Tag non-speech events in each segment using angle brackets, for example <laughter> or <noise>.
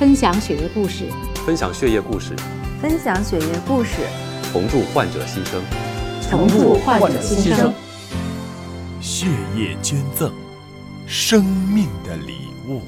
分享血液故事，分享血液故事，分享血液故事，重铸患者新生。重铸患者新生。血液捐赠，生命的礼物。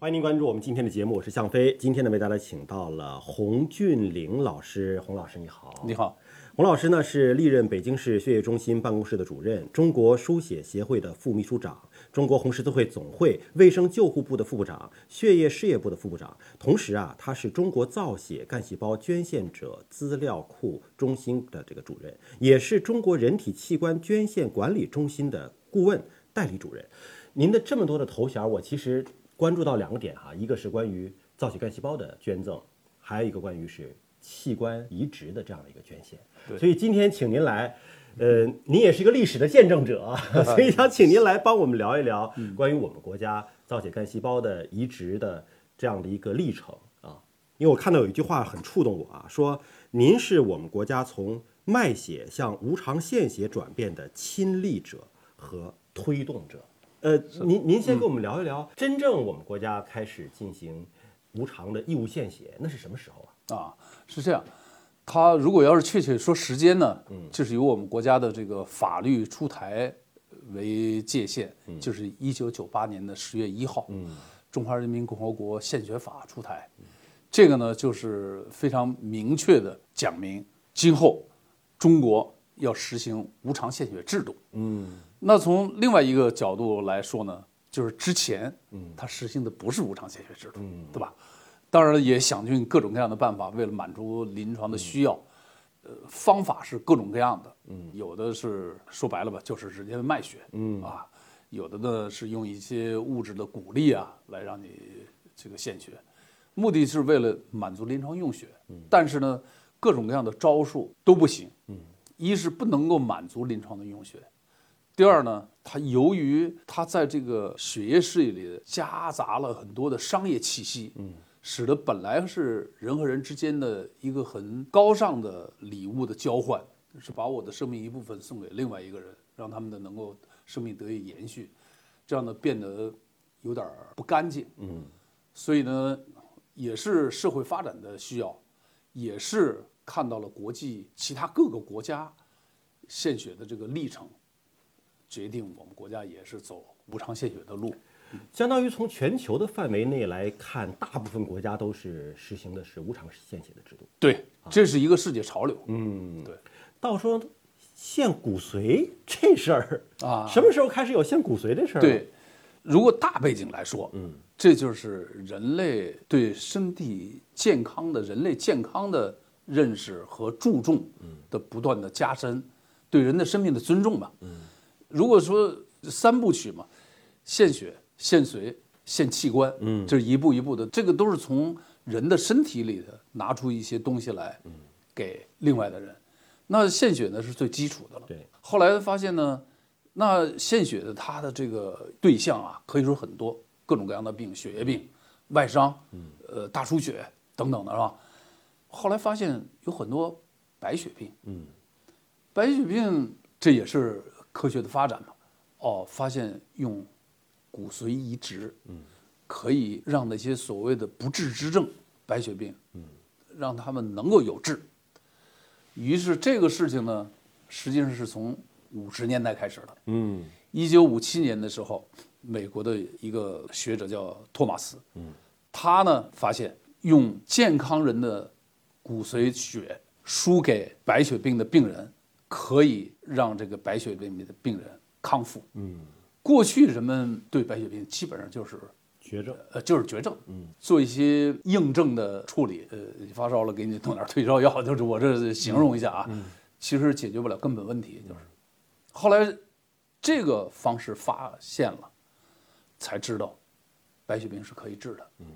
欢迎您关注我们今天的节目，我是向飞。今天呢，为大家请到了洪俊玲老师。洪老师，你好。你好，洪老师呢是历任北京市血液中心办公室的主任，中国输血协会的副秘书长，中国红十字会总会卫生救护部的副部长，血液事业部的副部长。同时啊，他是中国造血干细胞捐献者资料库中心的这个主任，也是中国人体器官捐献管理中心的顾问代理主任。您的这么多的头衔，我其实关注到两个点哈，一个是关于造血干细胞的捐赠，还有一个关于是器官移植的这样的一个捐献。对所以今天请您来，呃，您也是一个历史的见证者，<laughs> 所以想请您来帮我们聊一聊关于我们国家造血干细胞的移植的这样的一个历程啊。因为我看到有一句话很触动我啊，说您是我们国家从卖血向无偿献血转变的亲历者和推动者。呃，您您先跟我们聊一聊，真正我们国家开始进行无偿的义务献血，那是什么时候啊？啊，是这样。他如果要是确切说时间呢，嗯，就是由我们国家的这个法律出台为界限，就是一九九八年的十月一号，嗯，中华人民共和国献血法出台，这个呢就是非常明确的讲明，今后中国要实行无偿献血制度，嗯，那从另外一个角度来说呢，就是之前，嗯，它实行的不是无偿献血制度，嗯，对吧？当然了，也想尽各种各样的办法，为了满足临床的需要，呃，方法是各种各样的。嗯，有的是说白了吧，就是直接卖血。嗯啊，有的呢是用一些物质的鼓励啊，来让你这个献血，目的是为了满足临床用血。嗯，但是呢，各种各样的招数都不行。嗯，一是不能够满足临床的用血。第二呢，它由于它在这个血液事业里夹杂了很多的商业气息，嗯，使得本来是人和人之间的一个很高尚的礼物的交换，是把我的生命一部分送给另外一个人，让他们的能够生命得以延续，这样呢变得有点不干净，嗯，所以呢，也是社会发展的需要，也是看到了国际其他各个国家献血的这个历程。决定我们国家也是走无偿献血的路。相当于从全球的范围内来看，大部分国家都是实行的是无偿献血的制度。对，这是一个世界潮流。嗯，对。到说献骨髓这事儿啊什么时候开始有献骨髓这事儿？对，，如果大背景来说，嗯，这就是人类对身体健康的人类健康的认识和注重的不断的加深，对人的生命的尊重吧。嗯，如果说三部曲嘛，献血、献髓、献器官，嗯，这是一步一步的，这个都是从人的身体里的拿出一些东西来，嗯，给另外的人。那献血呢是最基础的了。对，后来发现呢，那献血的它的这个对象啊，可以说很多，各种各样的病，血液病、外伤，呃，大出血等等的，是吧？后来发现有很多白血病，嗯，白血病这也是科学的发展嘛。哦，发现用骨髓移植，嗯，可以让那些所谓的不治之症，白血病，嗯，让他们能够有治。于是这个事情呢，实际上是从五十年代开始的。嗯一九五七年的时候，美国的一个学者叫托马斯，嗯，他呢发现用健康人的骨髓血输给白血病的病人，可以让这个白血病的病人康复。嗯，过去人们对白血病基本上就是绝症。呃，就是绝症，嗯，做一些硬症的处理，呃，你发烧了给你弄点退烧药，就是我这形容一下啊，其实解决不了根本问题，就是。后来这个方式发现了，才知道白血病是可以治的，嗯，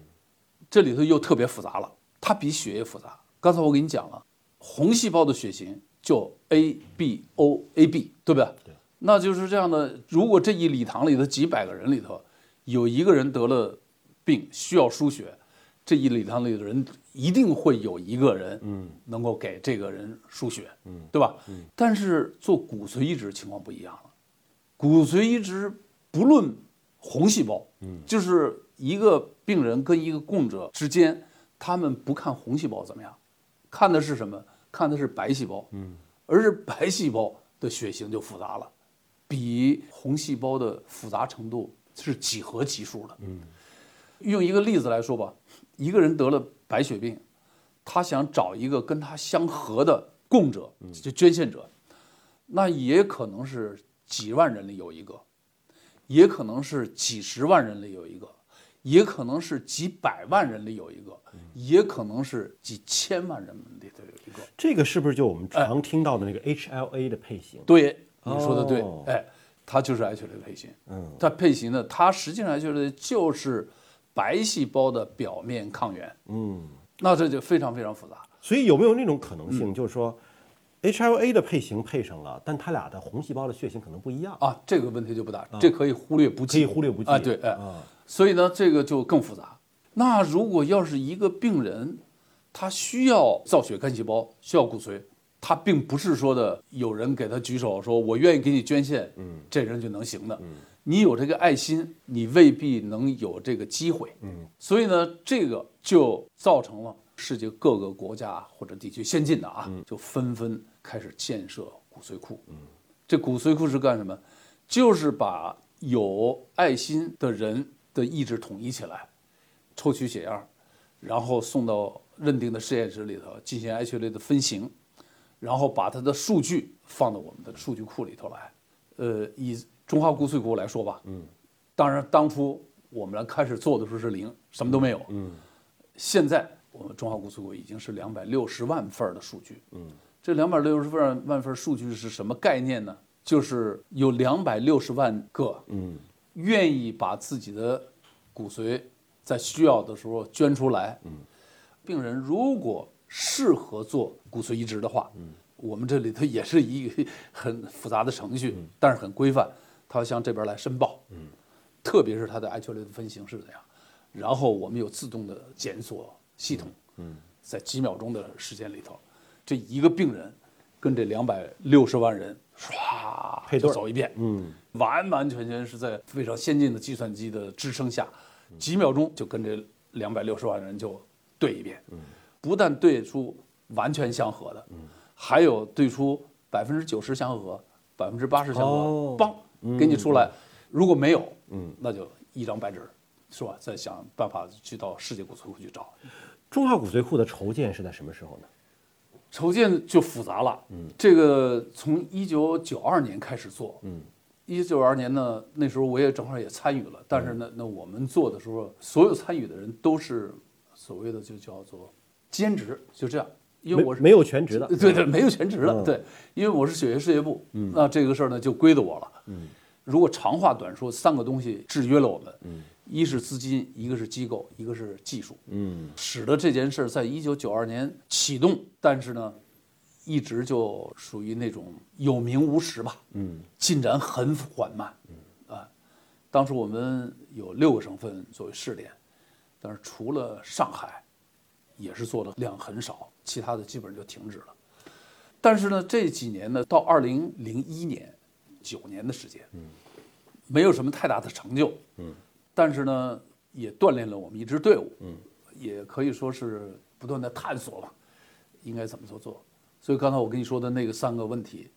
这里头又特别复杂了，它比血液复杂。刚才我给你讲了，红细胞的血型叫 A B O A B，对不对？对。那就是这样的，如果这一礼堂里头几百个人里头，有一个人得了病需要输血，这一礼堂里的人一定会有一个人，嗯，能够给这个人输血，嗯，对吧？嗯。但是做骨髓移植情况不一样了，骨髓移植不论红细胞嗯，就是一个病人跟一个供者之间，他们不看红细胞怎么样，看的是什么？看的是白细胞，嗯，而是白细胞的血型就复杂了，比红细胞的复杂程度是几何级数的，嗯。用一个例子来说吧，一个人得了白血病，他想找一个跟他相合的供者，就捐献者，那也可能是几万人里有一个，也可能是几十万人里有一个，也可能是几百万人里有一个，也可能是几千万人里头有一个。这个是不是就我们常听到的那个 HLA 的配型？对，你说的对，哦哎，它就是 HLA 配型。嗯，它配型呢，它实际上 HLA 就是白细胞的表面抗原。嗯，那这就非常非常复杂。所以有没有那种可能嗯性，就是说 HLA 的配型配上了，但它俩的红细胞的血型可能不一样？啊，这个问题就不大，这可以忽略不计，可以忽略不计啊。对，哎，啊所以呢，这个就更复杂。那如果要是一个病人，他需要造血干细胞，需要骨髓，他并不是说的有人给他举手说我愿意给你捐献，嗯，这人就能行的。你有这个爱心，你未必能有这个机会。嗯，所以呢，这个就造成了世界各个国家或者地区先进的啊，就纷纷开始建设骨髓库。嗯，这骨髓库是干什么？就是把有爱心的人的意志统一起来，抽取血样，然后送到认定的实验室里头进行 H 类的分型，然后把它的数据放到我们的数据库里头来。呃，以中华骨髓库来说吧，嗯，当然当初我们来开始做的时候是零，什么都没有，嗯，现在我们中华骨髓库已经是两百六十万份的数据，嗯，这两百六十万万份数据是什么概念呢？就是有两百六十万个，嗯，愿意把自己的骨髓在需要的时候捐出来，嗯，病人如果适合做骨髓移植的话，嗯，我们这里头也是一个很复杂的程序，但是很规范，他要向这边来申报，嗯，特别是他的 H 类的分型是怎样，然后我们有自动的检索系统，嗯，在几秒钟的时间里头，这一个病人跟这两百六十万人唰配对走一遍，嗯，完完全全是在非常先进的计算机的支撑下，几秒钟就跟这两百六十万人就对一遍，嗯，不但对出完全相合的，嗯，还有对出百分之九十相合、百分之八十相合哦，棒、给你出来，如果没有，嗯，那就一张白纸，是吧？再想办法去到世界骨髓库去找，中华骨髓库的筹建是在什么时候呢？筹建就复杂了。嗯，这个从一九九二年开始做。嗯，一九九二年呢，那时候我也正好也参与了，但是呢，那我们做的时候，所有参与的人都是所谓的就叫做兼职，就这样。因为我是没没有全职的，<laughs> 对对，没有全职的，嗯对，因为我是血液事业部，那这个事儿呢就归的我了。嗯，如果长话短说，三个东西制约了我们。嗯，一是资金，一个是机构，一个是技术。嗯，使得这件事儿在一九九二年启动，但是呢，一直就属于那种有名无实吧。嗯，进展很缓慢。嗯，啊，当时我们有六个省份作为试点，但是除了上海，也是做的量很少，其他的基本上就停止了。但是呢，这几年呢，到二零零一年，九年的时间，嗯，没有什么太大的成就，嗯，但是呢，也锻炼了我们一支队伍，嗯，也可以说是不断的探索吧，应该怎么做做。所以刚才我跟你说的那个三个问题，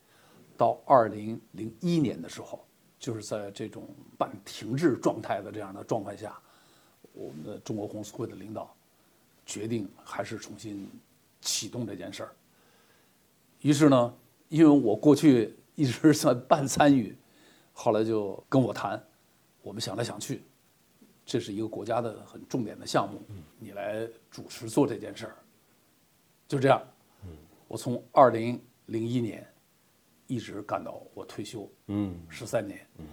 到二零零一年的时候，就是在这种半停滞状态的这样的状况下，我们的中国红十字会的领导决定还是重新启动这件事儿。于是呢，因为我过去一直算半参与，后来就跟我谈，我们想来想去，这是一个国家的很重点的项目，你来主持做这件事儿，就这样，我从二零零一年一直干到我退休，嗯，十三年，嗯，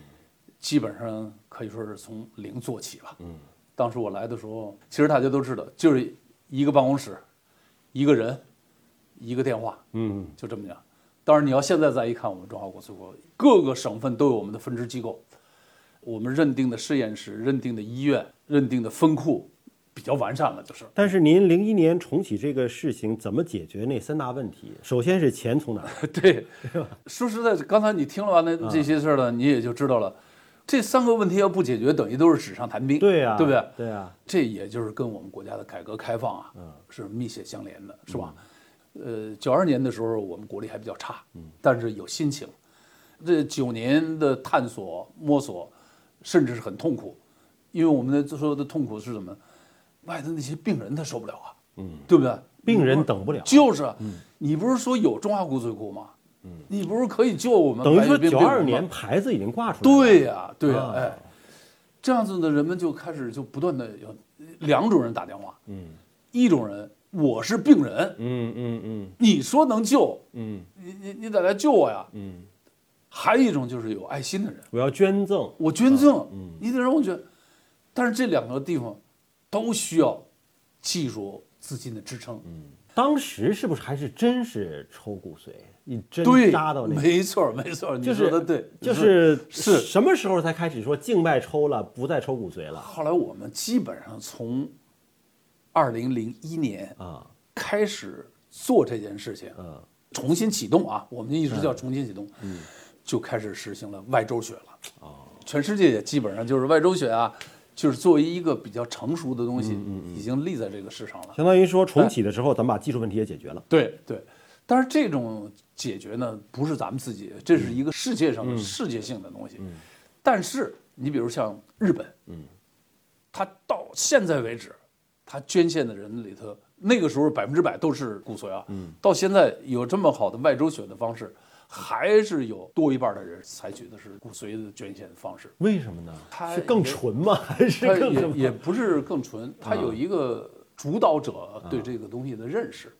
基本上可以说是从零做起了，嗯，当时我来的时候，其实大家都知道，就是一个办公室，一个人，一个电话，嗯，就这么样。当然，你要现在再一看，我们中华国粹国各个省份都有我们的分支机构，我们认定的实验室、认定的医院、认定的分库比较完善了，就是。但是您零一年重启这个事情，怎么解决那三大问题？首先是钱从哪儿来？<laughs> 对，说实在，刚才你听了完那这些事儿呢，你也就知道了。这三个问题要不解决，等于都是纸上谈兵。对呀，对不对？对啊，这也就是跟我们国家的改革开放啊，是密切相连的，是吧？呃，九二年的时候，我们国力还比较差，但是有心情。这九年的探索、摸索，甚至是很痛苦，因为我们的所有的痛苦是什么？外头那些病人他受不了啊，嗯，对不对？病人等不了，就是嗯，你不是说有中华骨髓库吗？你不是可以救我们等于说九二年牌子已经挂出来了。对呀、对呀、啊。哎，这样子呢，人们就开始就不断的有两种人打电话，嗯，一种人我是病人，嗯嗯嗯。你说能救，嗯。你你你得来救我呀，嗯，还有一种就是有爱心的人，我要捐赠。我捐赠，嗯。你得让我捐，但是这两个地方都需要技术资金的支撑，当时是不是还是真是抽骨髓，一针，扎到那个？没错没错，你就是说的对，就是是什么时候才开始说静脉抽了，不再抽骨髓了后来我们基本上从二零零一年啊？开始做这件事情，嗯重新启动啊，我们一直叫重新启动，就开始实行了外周血了。哦，全世界也基本上就是外周血啊，就是作为一个比较成熟的东西，已经立在这个市场了。相当于说重启的时候，咱们把技术问题也解决了。对对，但是这种解决呢，不是咱们自己，这是一个世界上的世界性的东西。但是你比如像日本，嗯，他到现在为止，他捐献的人里头，那个时候百分之百都是骨髓啊，嗯，到现在有这么好的外周血的方式，还是有多一半的人采取的是骨髓的捐献方式。为什么呢？它是更纯吗？还是更什么也也不是更纯，它有一个主导者对这个东西的认识。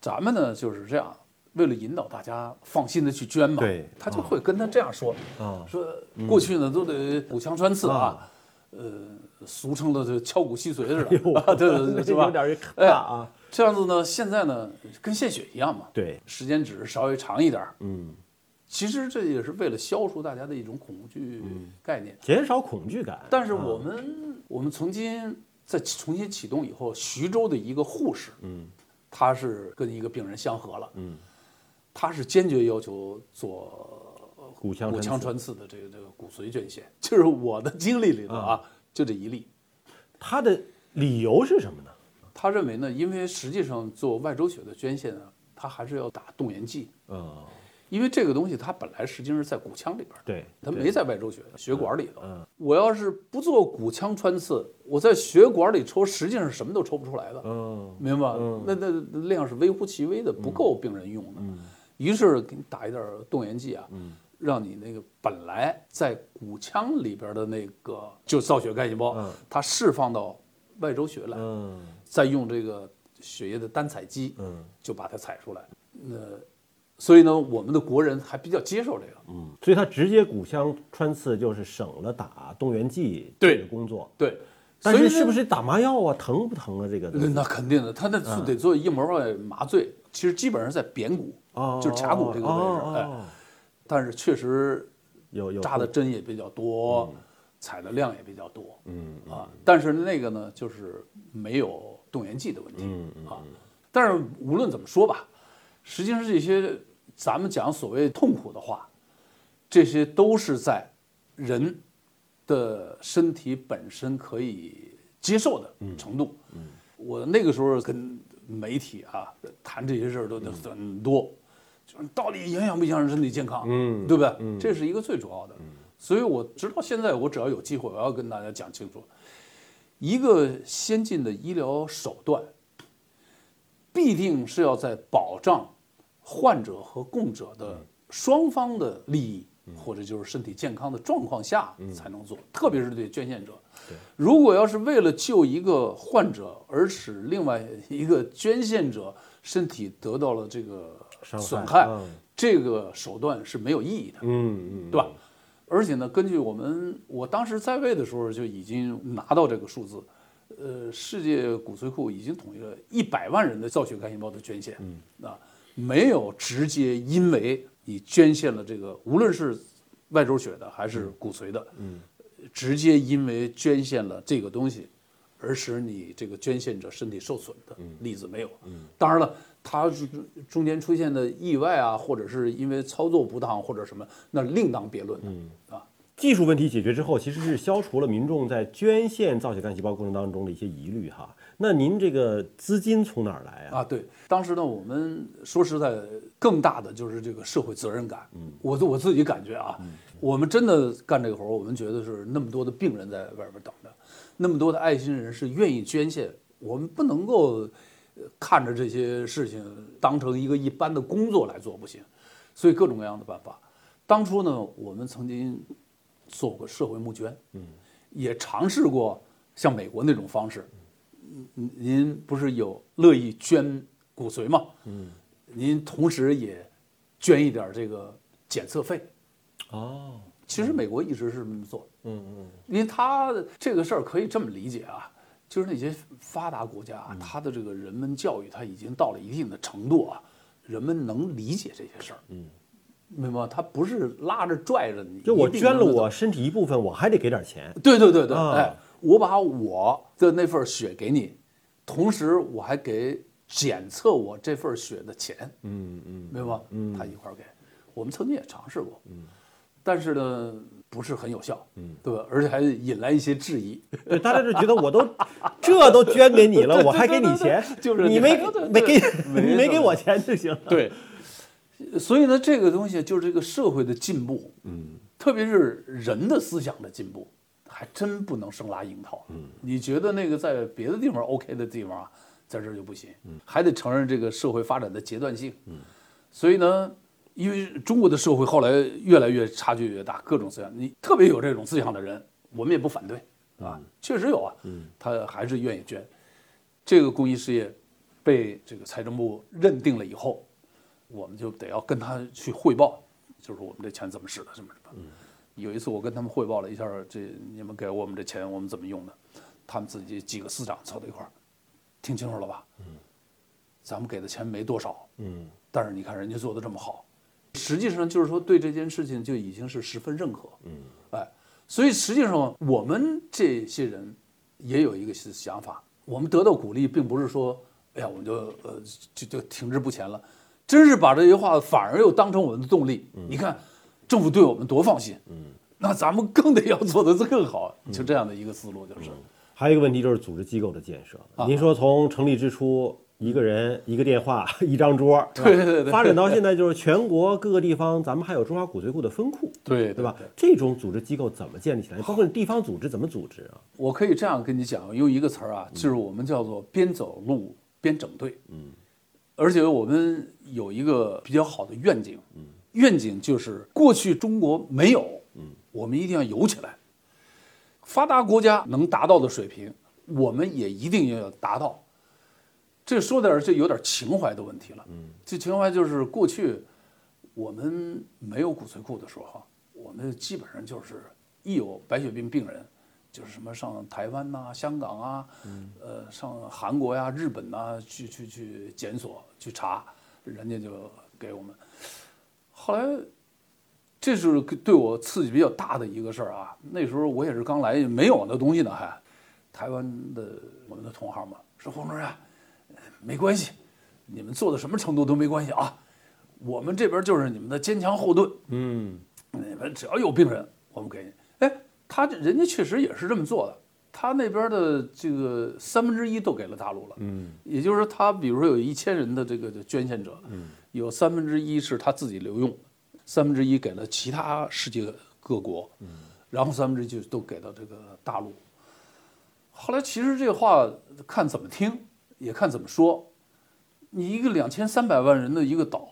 咱们呢就是这样，为了引导大家放心的去捐嘛，对他就会跟他这样说，啊说过去呢都得骨腔穿刺啊，呃，俗称的这敲骨吸髓似的，啊对对对，<laughs> 是吧？有点可哎怕啊。这样子呢，现在呢跟献血一样嘛，对，时间只是稍微长一点儿。嗯，其实这也是为了消除大家的一种恐惧嗯概念。减少恐惧感。但是我们、我们曾经在重新启动以后，徐州的一个护士，嗯，他是跟一个病人相合了，嗯，他是坚决要求做骨腔骨腔穿穿刺的这个这个骨髓捐献，就是我的经历里头啊，就这一例。他的理由是什么呢？他认为呢，因为实际上做外周血的捐献呢，他还是要打动员剂，嗯，因为这个东西它本来实际上是在骨腔里边的。对，它没在外周血血管里头。我要是不做骨腔穿刺，我在血管里抽，实际上什么都抽不出来的。嗯明白那那量是微乎其微的，不够病人用的。于是给你打一点动员剂啊，让你那个本来在骨腔里边的那个就造血干细胞，它释放到外周血来，嗯再用这个血液的单采机，就把它采出来。那所以呢，我们的国人还比较接受这个。嗯，所以他直接骨腔穿刺就是省了打动员剂对这个工作。对，但所以是是不是打麻药啊？疼不疼啊？这个那那肯定的，他那是得做硬膜外麻醉，其实基本上在扁骨，哦就是髂骨这个位置，哎，但是确实有有扎的针也比较多，采的量也比较多，嗯啊，但是那个呢，就是没有动员剂的问题，嗯啊，但是无论怎么说吧，实际上这些咱们讲所谓痛苦的话，这些都是在人的身体本身可以接受的程度。嗯我那个时候跟媒体啊谈这些事儿都都很多，就是到底影响不影响身体健康，嗯对不对？这是一个最主要的。所以我直到现在，我只要有机会，我要跟大家讲清楚，一个先进的医疗手段，必定是要在保障患者和供者的双方的利益，或者就是身体健康的状况下才能做，特别是对捐献者。如果要是为了救一个患者而使另外一个捐献者身体得到了这个损害，嗯这个手段是没有意义的。嗯嗯，对吧？而且呢，根据我们我当时在位的时候就已经拿到这个数字，呃，世界骨髓库已经统计了一百万人的造血干细胞的捐献，嗯，啊，没有直接因为你捐献了这个，无论是外周血的还是骨髓的，嗯，直接因为捐献了这个东西。而使你这个捐献者身体受损的例子没有。当然了，他是中间出现的意外啊，或者是因为操作不当或者什么，那另当别论的。啊，技术问题解决之后，其实是消除了民众在捐献造血干细胞过程当中的一些疑虑哈。那您这个资金从哪儿来啊？啊，对，当时呢，我们说实在，更大的就是这个社会责任感。嗯，我我自己感觉啊，我们真的干这个活儿，我们觉得是那么多的病人在外边等着，那么多的爱心人士愿意捐献，我们不能够呃看着这些事情当成一个一般的工作来做，不行。所以各种各样的办法。当初呢，我们曾经做过社会募捐，嗯，也尝试过像美国那种方式。嗯，您不是有乐意捐骨髓吗？嗯，您同时也捐一点这个检测费。哦，其实美国一直是这么做，嗯嗯，因为他这个事儿可以这么理解啊，就是那些发达国家他的这个人文教育他已经到了一定的程度啊，人们能理解这些事儿，嗯，明白吗？他不是拉着拽着你，就我捐了我身体一部分，我还得给点钱。对对对对，啊。哎，我把我的那份血给你，同时我还给检测我这份血的钱，嗯嗯，明白吗？嗯，他一块儿给。我们曾经也尝试过，嗯，但是呢，不是很有效，嗯，对吧？而且还引来一些质疑。对，大家就觉得我都 <laughs> 这都捐给你了，我还给你钱，就是你没没给没你没给我钱就行了。对，所以呢，这个东西就是这个社会的进步，嗯，特别是人的思想的进步，还真不能生拉硬套。嗯，你觉得那个在别的地方 OK 的地方啊，在这儿就不行，嗯，还得承认这个社会发展的阶段性。嗯，所以呢，因为中国的社会后来越来越差距越大，各种思想，你特别有这种思想的人，我们也不反对，啊，确实有啊，嗯，他还是愿意捐。这个公益事业被这个财政部认定了以后，我们就得要跟他去汇报，就是我们这钱怎么使的，什么什么。有一次我跟他们汇报了一下，这你们给我们这钱我们怎么用的，他们自己几个司长凑到一块儿，听清楚了吧？嗯，咱们给的钱没多少，嗯，但是你看人家做的这么好，实际上就是说对这件事情就已经是十分认可，嗯，哎，所以实际上我们这些人也有一个想法，我们得到鼓励，并不是说，哎呀，我们就呃就就停滞不前了，真是把这些话反而又当成我们的动力。你看，政府对我们多放心，嗯，那咱们更得要做得更好，就这样的一个思路就是。还有一个问题就是组织机构的建设。啊。您说从成立之初，一个人、一个电话、<laughs> 一张桌，对对对发展到现在就是全国各个地方，咱们还有中华骨髓库的分库，对对吧？这种组织机构怎么建立起来？包括地方组织怎么组织啊？我可以这样跟你讲，用一个词儿啊，就是我们叫做边走路边整队。嗯，而且我们有一个比较好的愿景，嗯，愿景就是过去中国没有，嗯，我们一定要有起来。发达国家能达到的水平，我们也一定要达到。这说点儿这有点情怀的问题了。嗯，这情怀就是过去我们没有骨髓库的时候，我们基本上就是一有白血病病人，就是什么上台湾呐、香港啊，呃，上韩国呀、日本呐、去去去检索去查，人家就给我们。后来，这是对我刺激比较大的一个事儿啊。那时候我也是刚来，没有那东西呢，还台湾的我们的同行嘛说黄主任，呃没关系，你们做到什么程度都没关系啊，我们这边就是你们的坚强后盾。嗯，你们只要有病人，我们给你。哎，他这人家确实也是这么做的，他那边的这个三分之一都给了大陆了。嗯，也就是说，他比如说有一千人的这个捐献者，嗯，有三分之一是他自己留用，三分之一给了其他世界各国，嗯，然后三分之一就都给到这个大陆。后来其实这话看怎么听，也看怎么说。你一个两千三百万人的一个岛，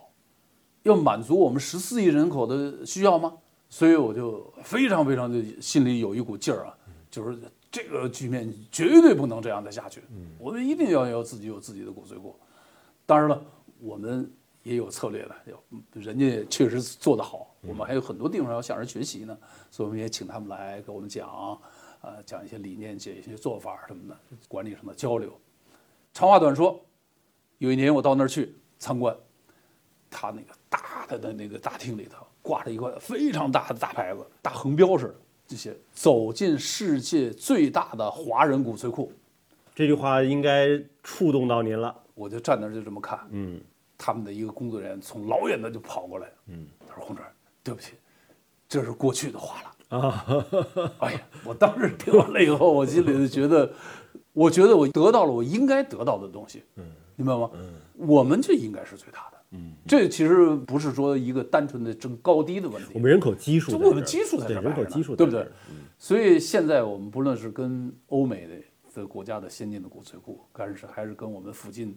要满足我们十四亿人口的需要吗？所以我就非常非常的心里有一股劲儿啊，就是这个局面绝对不能这样的下去，我们一定要要自己有自己的骨髓库。当然了，我们也有策略的，有人家确实做得好，我们还有很多地方要向人学习呢，所以我们也请他们来给我们讲，呃，讲一些理念，讲一些做法什么的，管理上的交流。长话短说，有一年我到那儿去参观，他那个大的的那个大厅里头挂着一块非常大的大牌子，大横标似的，这些走进世界最大的华人骨髓库，这句话应该触动到您了。我就站那儿就这么看，嗯，他们的一个工作人员从老远的就跑过来，嗯，他说：“洪主任，对不起，这是过去的话了。啊，哎呀，我当时听完了以后，我心里就觉得，我觉得我得到了我应该得到的东西，嗯，明白吗？嗯，我们就应该是最大的，嗯，这其实不是说一个单纯的争高低的问题，我们人口基数我们基数在这对人口基数对不对？所以现在我们不论是跟欧美的的国家的先进的骨髓库，还是还是跟我们附近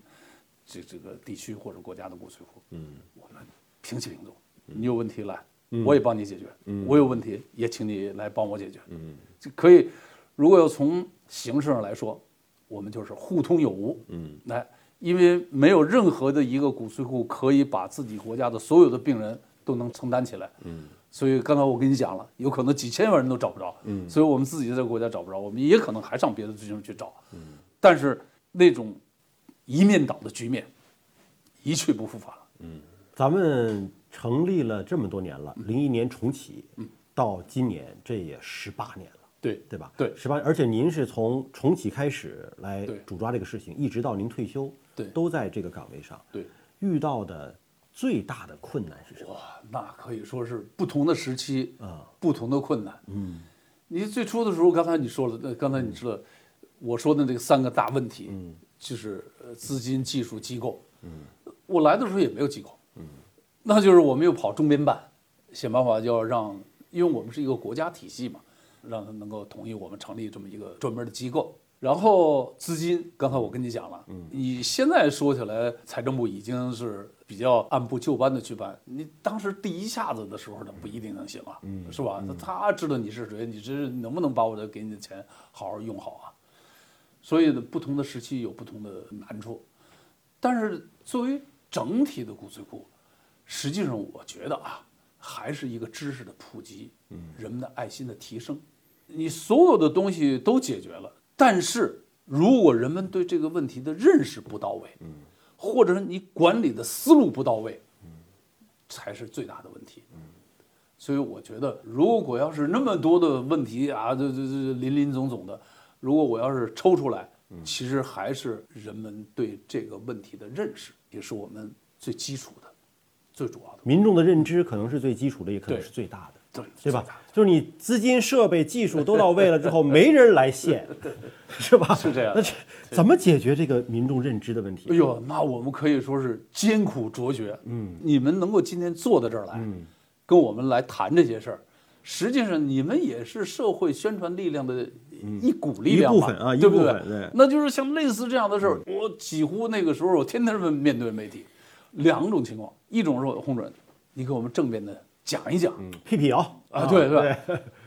这这个地区或者国家的骨髓库，嗯，我们平起平坐。你有问题来，我也帮你解决；我有问题也请你来帮我解决。嗯，就可以。如果要从形式上来说，我们就是互通有无。嗯，来，因为没有任何的一个骨髓库可以把自己国家的所有的病人都能承担起来。嗯。所以刚才我跟你讲了，有可能几千万人都找不着，嗯，所以我们自己这个国家找不着，我们也可能还上别的地方去找，嗯，但是那种一面倒的局面一去不复返了，咱们成立了这么多年了，嗯零一年重启，到今年这也十八年了。对对吧？对。十八，而且您是从重启开始来主抓这个事情，一直到您退休，对。都在这个岗位上。对，遇到的最大的困难是什么？哇，那可以说是不同的时期啊，不同的困难，嗯，你最初的时候，刚才你说了，呃刚才你知道我说的这个三个大问题，嗯，就是呃资金、技术、机构，嗯，我来的时候也没有机构，嗯，那就是我们又跑中编办，想办法要让，因为我们是一个国家体系嘛，让他能够同意我们成立这么一个专门的机构。然后资金，刚才我跟你讲了，嗯，你现在说起来，财政部已经是比较按部就班的去办。你当时第一下子的时候，他不一定能行啊，嗯，是吧？那他知道你是谁，你这能不能把我的给你的钱好好用好啊？所以呢，不同的时期有不同的难处，但是作为整体的骨髓库，实际上我觉得啊，还是一个知识的普及，嗯，人们的爱心的提升。你所有的东西都解决了，但是如果人们对这个问题的认识不到位，嗯，或者是你管理的思路不到位，嗯，才是最大的问题。嗯，所以我觉得，如果要是那么多的问题啊，这这这林林总总的，如果我要是抽出来，其实还是人们对这个问题的认识，也是我们最基础的、最主要的。民众的认知可能是最基础的，也可能是最大的。对对吧？就是你资金、设备、技术都到位了之后，没人来献，<laughs> 是吧？是这样那这怎么解决这个民众认知的问题？哎呦，那我们可以说是艰苦卓绝。嗯，你们能够今天坐到这儿来，跟我们来谈这些事儿，实际上你们也是社会宣传力量的一股力量嘛一部分啊对不对对？那就是像类似这样的事儿，我几乎那个时候我天天面对媒体，两种情况，一种是洪主任，你给我们正面的讲一讲，辟辟谣。啊，对对，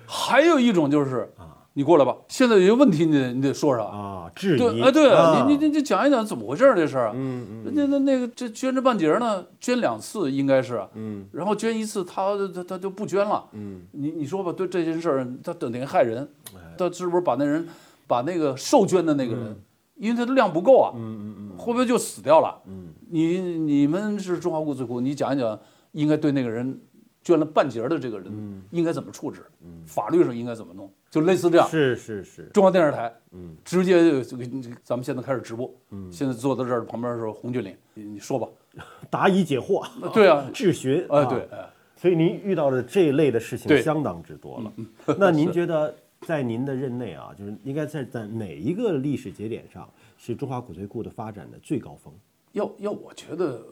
还有一种就是你过来吧，现在有些问题你得你得说说。啊，质疑。对，哎，对啊你你你你讲一讲怎么回事儿这事儿啊？嗯嗯，人家那那个这捐这半截儿呢，捐两次应该是，嗯，然后捐一次他他他就不捐了，嗯，你你说吧，对这件事儿他等于害人，他是不是把那人把那个受捐的那个人，因为他的量不够啊，嗯嗯嗯，会不会就死掉了？嗯，你你们是中华骨髓库，你讲一讲应该对那个人捐了半截的这个人应该怎么处置？嗯，法律上应该怎么弄？就类似这样，是是是，中央电视台，嗯，直接就给咱们现在开始直播，嗯，现在坐在这儿旁边是洪俊岭，你你说吧，<laughs> 答疑解惑，啊对啊，<laughs> 质询哎啊对哎，所以您遇到的这一类的事情相当之多了。那您 <laughs> 觉得在您的任内啊，就是应该在在哪一个历史节点上是中华骨髓库的发展的最高峰？要要我觉得。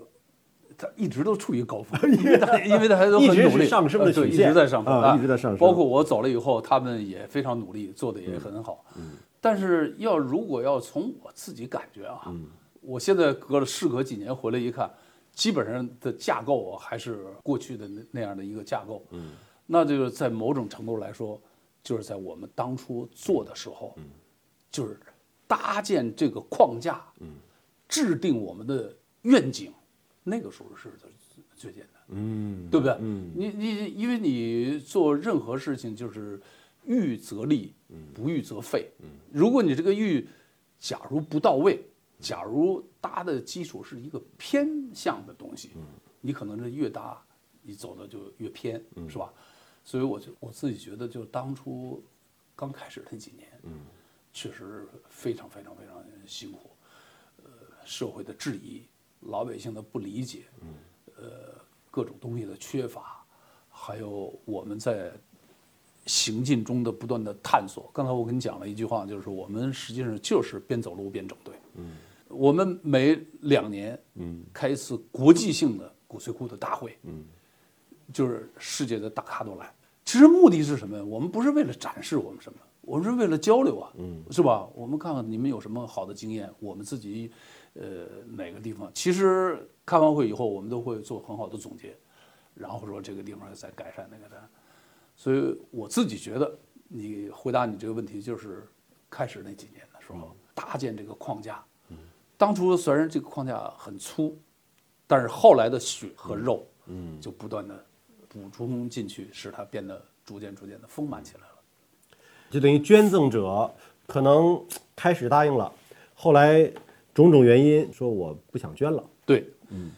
他一直都处于高峰，<laughs> 因为他因为他还都很努力，是上升的呃对，一直在上升啊一直在上升。包括我走了以后，他们也非常努力，做的也很好。嗯，但是要如果要从我自己感觉啊，我现在隔了事隔几年回来一看，基本上的架构啊还是过去的那那样的一个架构。嗯，那就是在某种程度来说，就是在我们当初做的时候，就是搭建这个框架，制定我们的愿景，那个时候是最简单，嗯，对不对？嗯，你你因为你做任何事情就是预则立，不预则废。嗯，如果你这个预，假如不到位，假如搭的基础是一个偏向的东西，你可能是越搭，你走的就越偏，是吧？所以我就我自己觉得，就当初刚开始那几年，嗯，确实非常非常非常辛苦，呃，社会的质疑，老百姓的不理解，呃，各种东西的缺乏，还有我们在行进中的不断的探索。刚才我跟你讲了一句话，就是我们实际上就是边走路边整队。嗯，我们每两年嗯开一次国际性的骨髓库的大会。嗯，就是世界的大咖都来。其实目的是什么呀？我们不是为了展示我们什么，我们是为了交流啊，嗯，是吧？我们看看你们有什么好的经验，我们自己，呃，哪个地方？其实开完会以后，我们都会做很好的总结，然后说这个地方再改善那个的。所以我自己觉得，你回答你这个问题，就是开始那几年的时候搭建这个框架。嗯，当初虽然这个框架很粗，但是后来的血和肉，嗯，就不断的。补充进去，使它变得逐渐逐渐的丰满起来了。就等于捐赠者可能开始答应了，后来种种原因说我不想捐了。对，嗯。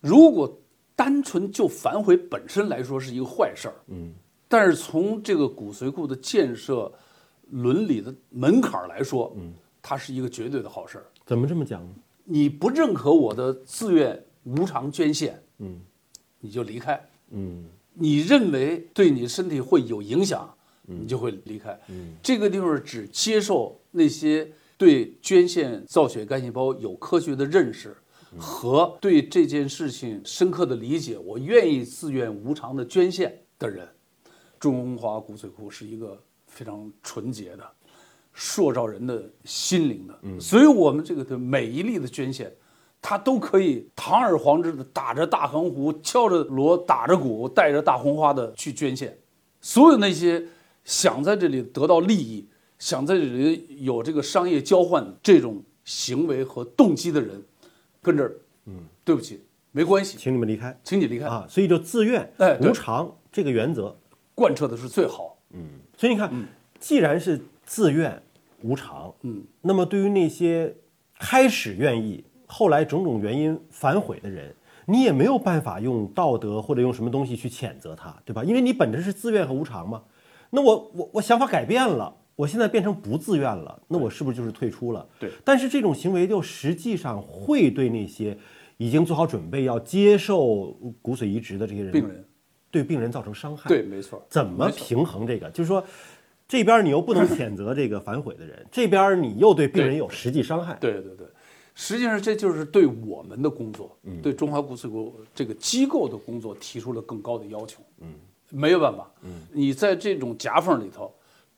如果单纯就反悔本身来说是一个坏事儿，嗯。但是从这个骨髓库的建设伦理的门槛来说，嗯，它是一个绝对的好事儿。怎么这么讲呢？你不认可我的自愿无偿捐献，嗯，你就离开。嗯，你认为对你身体会有影响，你就会离开。嗯，这个地方只接受那些对捐献造血干细胞有科学的认识和对这件事情深刻的理解，我愿意自愿无偿的捐献的人。中华骨髓库是一个非常纯洁的、塑造人的心灵的，所以我们这个的每一例的捐献。他都可以堂而皇之的打着大横幅、敲着锣、打着鼓、带着大红花的去捐献。所有那些想在这里得到利益、想在这里有这个商业交换这种行为和动机的人，跟这儿，嗯，对不起，没关系，请你们离开，请你离开啊。所以就自愿、哎，无偿这个原则贯彻的是最好。嗯，所以你看，既然是自愿、无偿，嗯，那么对于那些开始愿意。后来种种原因反悔的人，你也没有办法用道德或者用什么东西去谴责他，对吧？因为你本着是自愿和无偿嘛。那我我我想法改变了，我现在变成不自愿了，那我是不是就是退出了？对。但是这种行为就实际上会对那些已经做好准备要接受骨髓移植的这些人，病人，对病人造成伤害。对，没错。怎么平衡这个？就是说，这边你又不能谴责这个反悔的人，这边你又对病人有实际伤害。对对对。实际上，这就是对我们的工作，对中华骨髓库这个机构的工作提出了更高的要求。嗯，没有办法。嗯，你在这种夹缝里头，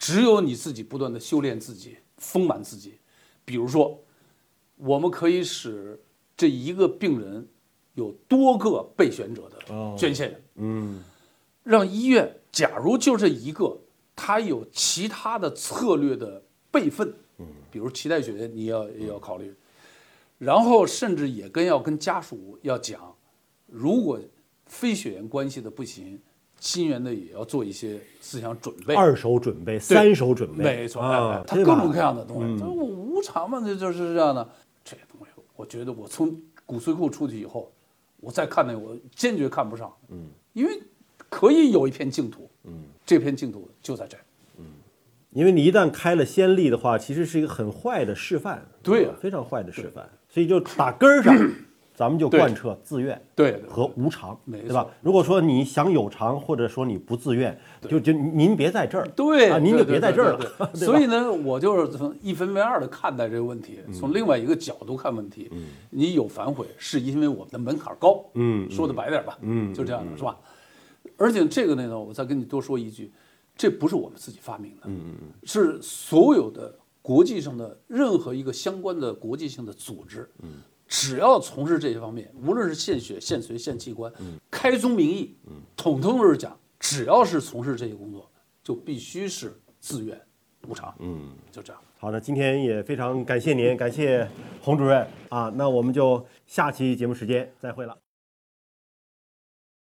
只有你自己不断的修炼自己，丰满自己。比如说，我们可以使这一个病人有多个备选者的捐献人。嗯，让医院，假如就这一个，他有其他的策略的备份。嗯，比如脐带血，你要也要考虑。然后甚至也跟要跟家属要讲，如果非血缘关系的不行，亲缘的也要做一些思想准备，二手准备、三手准备，没错，他各种各样的东西，这我无偿嘛，这就是这样的。这些东西，我觉得我从骨髓库出去以后，我再看那我坚决看不上，嗯，因为可以有一片净土，嗯，这片净土就在这儿。因为你一旦开了先例的话，其实是一个很坏的示范，对，非常坏的示范。所以就打根儿上，咱们就贯彻自愿，对和无偿，对吧？如果说你想有偿，或者说你不自愿，就就您别在这儿，对啊，您就别在这儿了。所以呢，我就是从一分为二的看待这个问题，从另外一个角度看问题。你有反悔，是因为我们的门槛高，嗯，说的白点吧，嗯，就这样的是吧？而且这个呢，我再跟你多说一句。这不是我们自己发明的，是所有的国际上的任何一个相关的国际性的组织，只要从事这些方面，无论是献血、献髓、献器官，开宗明义，统统都是讲，只要是从事这些工作，就必须是自愿、无偿。嗯，就这样。好的，今天也非常感谢您，感谢洪主任啊，那我们就下期节目时间再会了。